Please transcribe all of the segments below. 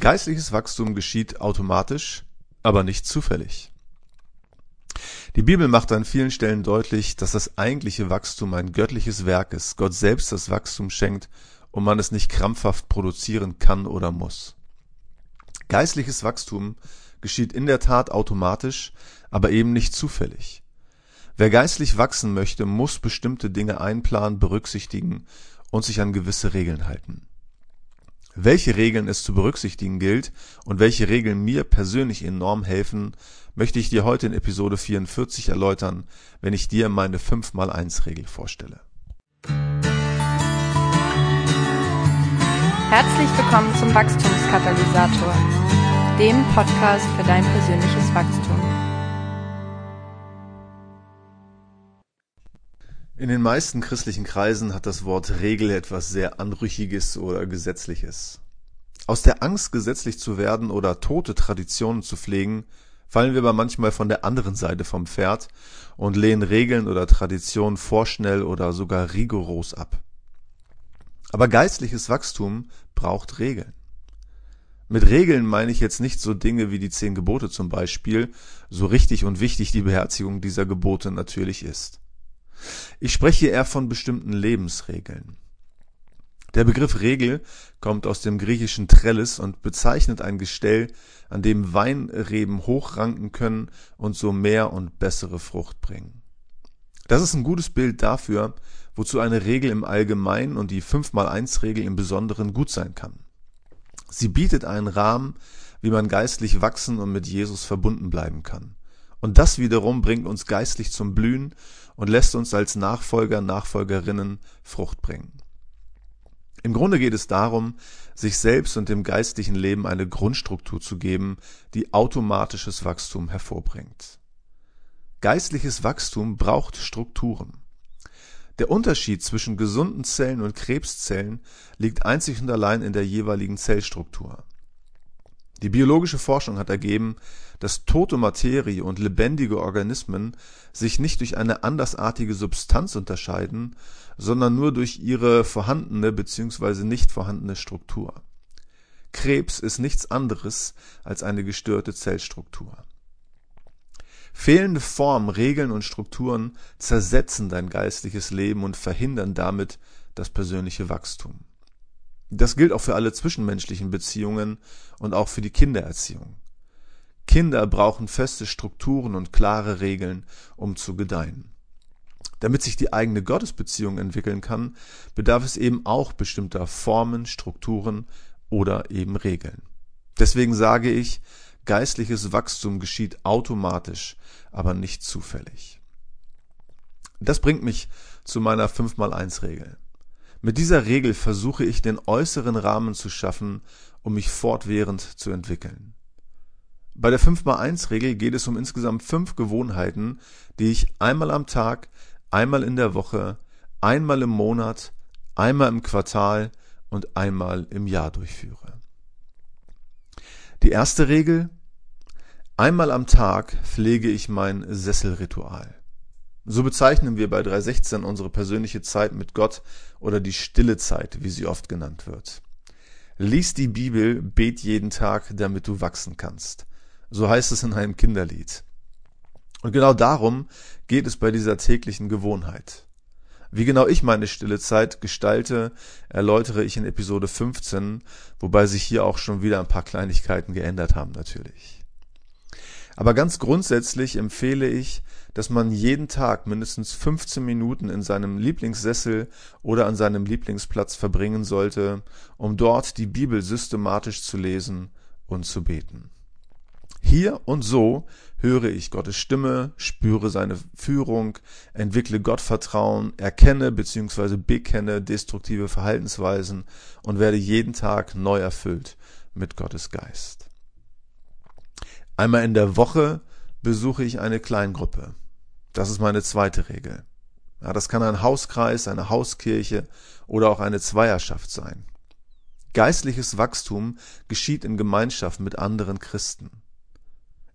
Geistliches Wachstum geschieht automatisch, aber nicht zufällig. Die Bibel macht an vielen Stellen deutlich, dass das eigentliche Wachstum ein göttliches Werk ist, Gott selbst das Wachstum schenkt und man es nicht krampfhaft produzieren kann oder muss. Geistliches Wachstum geschieht in der Tat automatisch, aber eben nicht zufällig. Wer geistlich wachsen möchte, muss bestimmte Dinge einplanen, berücksichtigen und sich an gewisse Regeln halten. Welche Regeln es zu berücksichtigen gilt und welche Regeln mir persönlich enorm helfen, möchte ich dir heute in Episode 44 erläutern, wenn ich dir meine 5x1-Regel vorstelle. Herzlich willkommen zum Wachstumskatalysator, dem Podcast für dein persönliches Wachstum. In den meisten christlichen Kreisen hat das Wort Regel etwas sehr Anrüchiges oder Gesetzliches. Aus der Angst, gesetzlich zu werden oder tote Traditionen zu pflegen, fallen wir aber manchmal von der anderen Seite vom Pferd und lehnen Regeln oder Traditionen vorschnell oder sogar rigoros ab. Aber geistliches Wachstum braucht Regeln. Mit Regeln meine ich jetzt nicht so Dinge wie die zehn Gebote zum Beispiel, so richtig und wichtig die Beherzigung dieser Gebote natürlich ist. Ich spreche eher von bestimmten Lebensregeln. Der Begriff Regel kommt aus dem griechischen Trellis und bezeichnet ein Gestell, an dem Weinreben hochranken können und so mehr und bessere Frucht bringen. Das ist ein gutes Bild dafür, wozu eine Regel im Allgemeinen und die 5x1-Regel im Besonderen gut sein kann. Sie bietet einen Rahmen, wie man geistlich wachsen und mit Jesus verbunden bleiben kann. Und das wiederum bringt uns geistlich zum Blühen und lässt uns als Nachfolger, Nachfolgerinnen Frucht bringen. Im Grunde geht es darum, sich selbst und dem geistlichen Leben eine Grundstruktur zu geben, die automatisches Wachstum hervorbringt. Geistliches Wachstum braucht Strukturen. Der Unterschied zwischen gesunden Zellen und Krebszellen liegt einzig und allein in der jeweiligen Zellstruktur. Die biologische Forschung hat ergeben, dass tote Materie und lebendige Organismen sich nicht durch eine andersartige Substanz unterscheiden, sondern nur durch ihre vorhandene bzw. nicht vorhandene Struktur. Krebs ist nichts anderes als eine gestörte Zellstruktur. Fehlende Formen, Regeln und Strukturen zersetzen dein geistliches Leben und verhindern damit das persönliche Wachstum. Das gilt auch für alle zwischenmenschlichen Beziehungen und auch für die Kindererziehung. Kinder brauchen feste Strukturen und klare Regeln, um zu gedeihen. Damit sich die eigene Gottesbeziehung entwickeln kann, bedarf es eben auch bestimmter Formen, Strukturen oder eben Regeln. Deswegen sage ich, geistliches Wachstum geschieht automatisch, aber nicht zufällig. Das bringt mich zu meiner 5x1-Regel. Mit dieser Regel versuche ich den äußeren Rahmen zu schaffen, um mich fortwährend zu entwickeln. Bei der 5x1-Regel geht es um insgesamt fünf Gewohnheiten, die ich einmal am Tag, einmal in der Woche, einmal im Monat, einmal im Quartal und einmal im Jahr durchführe. Die erste Regel, einmal am Tag pflege ich mein Sesselritual. So bezeichnen wir bei 316 unsere persönliche Zeit mit Gott oder die stille Zeit, wie sie oft genannt wird. Lies die Bibel, bet jeden Tag, damit du wachsen kannst. So heißt es in einem Kinderlied. Und genau darum geht es bei dieser täglichen Gewohnheit. Wie genau ich meine stille Zeit gestalte, erläutere ich in Episode 15, wobei sich hier auch schon wieder ein paar Kleinigkeiten geändert haben natürlich. Aber ganz grundsätzlich empfehle ich, dass man jeden Tag mindestens 15 Minuten in seinem Lieblingssessel oder an seinem Lieblingsplatz verbringen sollte, um dort die Bibel systematisch zu lesen und zu beten. Hier und so höre ich Gottes Stimme, spüre seine Führung, entwickle Gottvertrauen, erkenne bzw. bekenne destruktive Verhaltensweisen und werde jeden Tag neu erfüllt mit Gottes Geist. Einmal in der Woche besuche ich eine Kleingruppe. Das ist meine zweite Regel. Ja, das kann ein Hauskreis, eine Hauskirche oder auch eine Zweierschaft sein. Geistliches Wachstum geschieht in Gemeinschaft mit anderen Christen.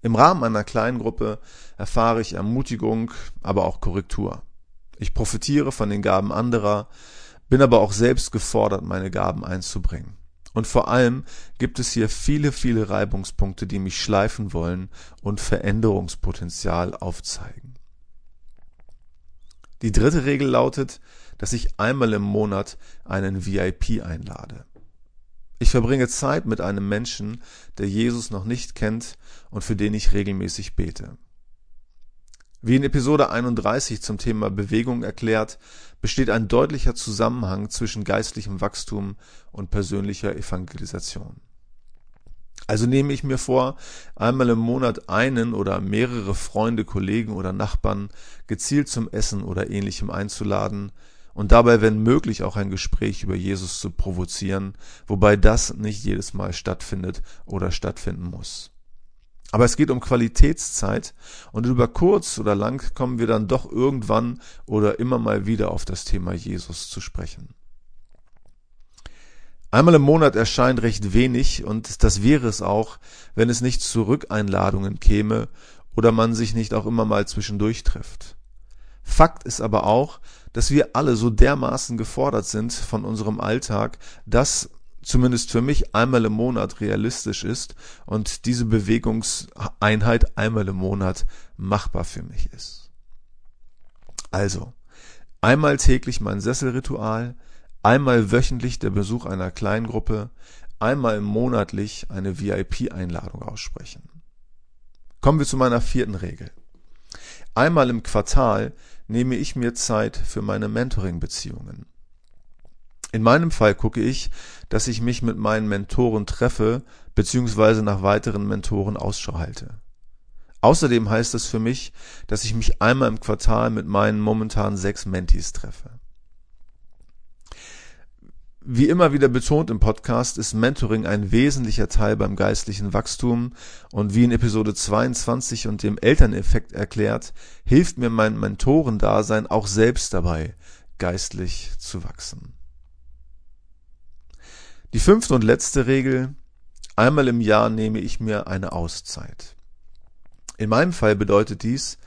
Im Rahmen einer Kleingruppe erfahre ich Ermutigung, aber auch Korrektur. Ich profitiere von den Gaben anderer, bin aber auch selbst gefordert, meine Gaben einzubringen. Und vor allem gibt es hier viele, viele Reibungspunkte, die mich schleifen wollen und Veränderungspotenzial aufzeigen. Die dritte Regel lautet, dass ich einmal im Monat einen VIP einlade. Ich verbringe Zeit mit einem Menschen, der Jesus noch nicht kennt und für den ich regelmäßig bete. Wie in Episode 31 zum Thema Bewegung erklärt, besteht ein deutlicher Zusammenhang zwischen geistlichem Wachstum und persönlicher Evangelisation. Also nehme ich mir vor, einmal im Monat einen oder mehrere Freunde, Kollegen oder Nachbarn gezielt zum Essen oder ähnlichem einzuladen und dabei, wenn möglich, auch ein Gespräch über Jesus zu provozieren, wobei das nicht jedes Mal stattfindet oder stattfinden muss. Aber es geht um Qualitätszeit und über kurz oder lang kommen wir dann doch irgendwann oder immer mal wieder auf das Thema Jesus zu sprechen. Einmal im Monat erscheint recht wenig und das wäre es auch, wenn es nicht zu Rückeinladungen käme oder man sich nicht auch immer mal zwischendurch trifft. Fakt ist aber auch, dass wir alle so dermaßen gefordert sind von unserem Alltag, dass zumindest für mich einmal im Monat realistisch ist und diese Bewegungseinheit einmal im Monat machbar für mich ist. Also, einmal täglich mein Sesselritual, einmal wöchentlich der Besuch einer Kleingruppe, einmal monatlich eine VIP-Einladung aussprechen. Kommen wir zu meiner vierten Regel. Einmal im Quartal nehme ich mir Zeit für meine Mentoring-Beziehungen. In meinem Fall gucke ich, dass ich mich mit meinen Mentoren treffe bzw. nach weiteren Mentoren Ausschau halte. Außerdem heißt das für mich, dass ich mich einmal im Quartal mit meinen momentan sechs Mentees treffe. Wie immer wieder betont im Podcast ist Mentoring ein wesentlicher Teil beim geistlichen Wachstum und wie in Episode 22 und dem Elterneffekt erklärt, hilft mir mein Mentorendasein auch selbst dabei, geistlich zu wachsen. Die fünfte und letzte Regel. Einmal im Jahr nehme ich mir eine Auszeit. In meinem Fall bedeutet dies,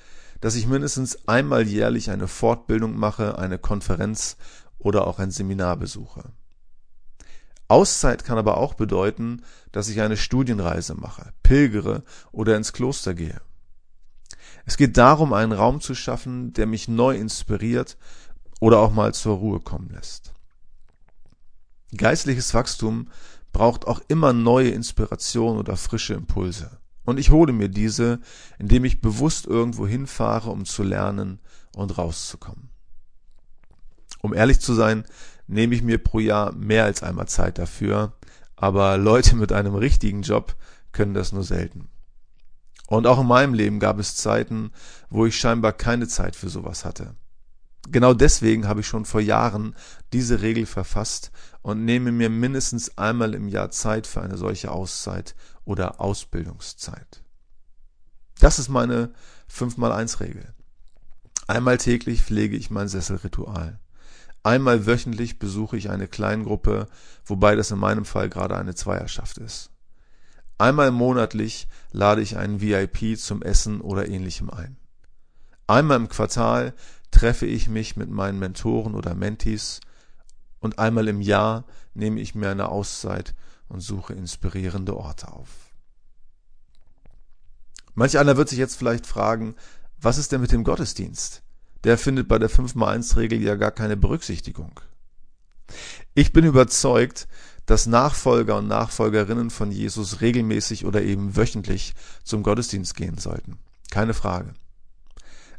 dass ich mindestens einmal jährlich eine Fortbildung mache, eine Konferenz oder auch ein Seminar besuche. Auszeit kann aber auch bedeuten, dass ich eine Studienreise mache, pilgere oder ins Kloster gehe. Es geht darum, einen Raum zu schaffen, der mich neu inspiriert oder auch mal zur Ruhe kommen lässt. Geistliches Wachstum braucht auch immer neue Inspiration oder frische Impulse. Und ich hole mir diese, indem ich bewusst irgendwo hinfahre, um zu lernen und rauszukommen. Um ehrlich zu sein, nehme ich mir pro Jahr mehr als einmal Zeit dafür, aber Leute mit einem richtigen Job können das nur selten. Und auch in meinem Leben gab es Zeiten, wo ich scheinbar keine Zeit für sowas hatte. Genau deswegen habe ich schon vor Jahren diese Regel verfasst und nehme mir mindestens einmal im Jahr Zeit für eine solche Auszeit oder Ausbildungszeit. Das ist meine 5x1-Regel. Einmal täglich pflege ich mein Sesselritual. Einmal wöchentlich besuche ich eine Kleingruppe, wobei das in meinem Fall gerade eine Zweierschaft ist. Einmal monatlich lade ich einen VIP zum Essen oder ähnlichem ein. Einmal im Quartal treffe ich mich mit meinen Mentoren oder Mentees und einmal im Jahr nehme ich mir eine Auszeit und suche inspirierende Orte auf. Manch einer wird sich jetzt vielleicht fragen, was ist denn mit dem Gottesdienst? Der findet bei der 5x1-Regel ja gar keine Berücksichtigung. Ich bin überzeugt, dass Nachfolger und Nachfolgerinnen von Jesus regelmäßig oder eben wöchentlich zum Gottesdienst gehen sollten. Keine Frage.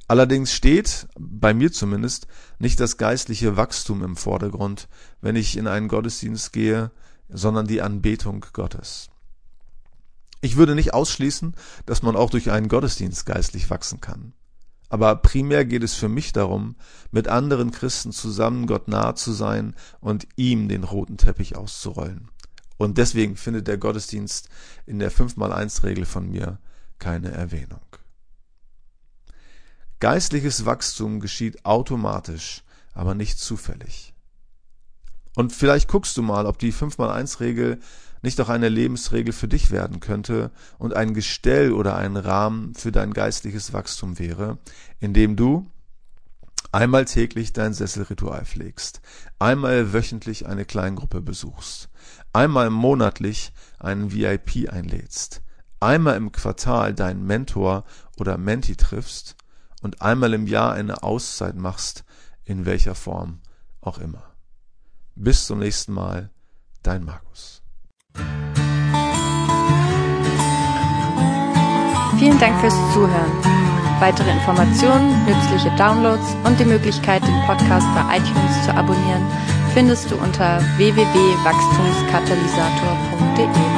Allerdings steht, bei mir zumindest, nicht das geistliche Wachstum im Vordergrund, wenn ich in einen Gottesdienst gehe, sondern die Anbetung Gottes. Ich würde nicht ausschließen, dass man auch durch einen Gottesdienst geistlich wachsen kann. Aber primär geht es für mich darum, mit anderen Christen zusammen Gott nahe zu sein und ihm den roten Teppich auszurollen. Und deswegen findet der Gottesdienst in der 5x1-Regel von mir keine Erwähnung. Geistliches Wachstum geschieht automatisch, aber nicht zufällig. Und vielleicht guckst du mal, ob die 5x1-Regel nicht auch eine Lebensregel für dich werden könnte und ein Gestell oder ein Rahmen für dein geistliches Wachstum wäre, indem du einmal täglich dein Sesselritual pflegst, einmal wöchentlich eine Kleingruppe besuchst, einmal monatlich einen VIP einlädst, einmal im Quartal deinen Mentor oder Menti triffst und einmal im Jahr eine Auszeit machst, in welcher Form auch immer. Bis zum nächsten Mal, dein Markus. Vielen Dank fürs Zuhören. Weitere Informationen, nützliche Downloads und die Möglichkeit, den Podcast bei iTunes zu abonnieren, findest du unter www.wachstumskatalysator.de.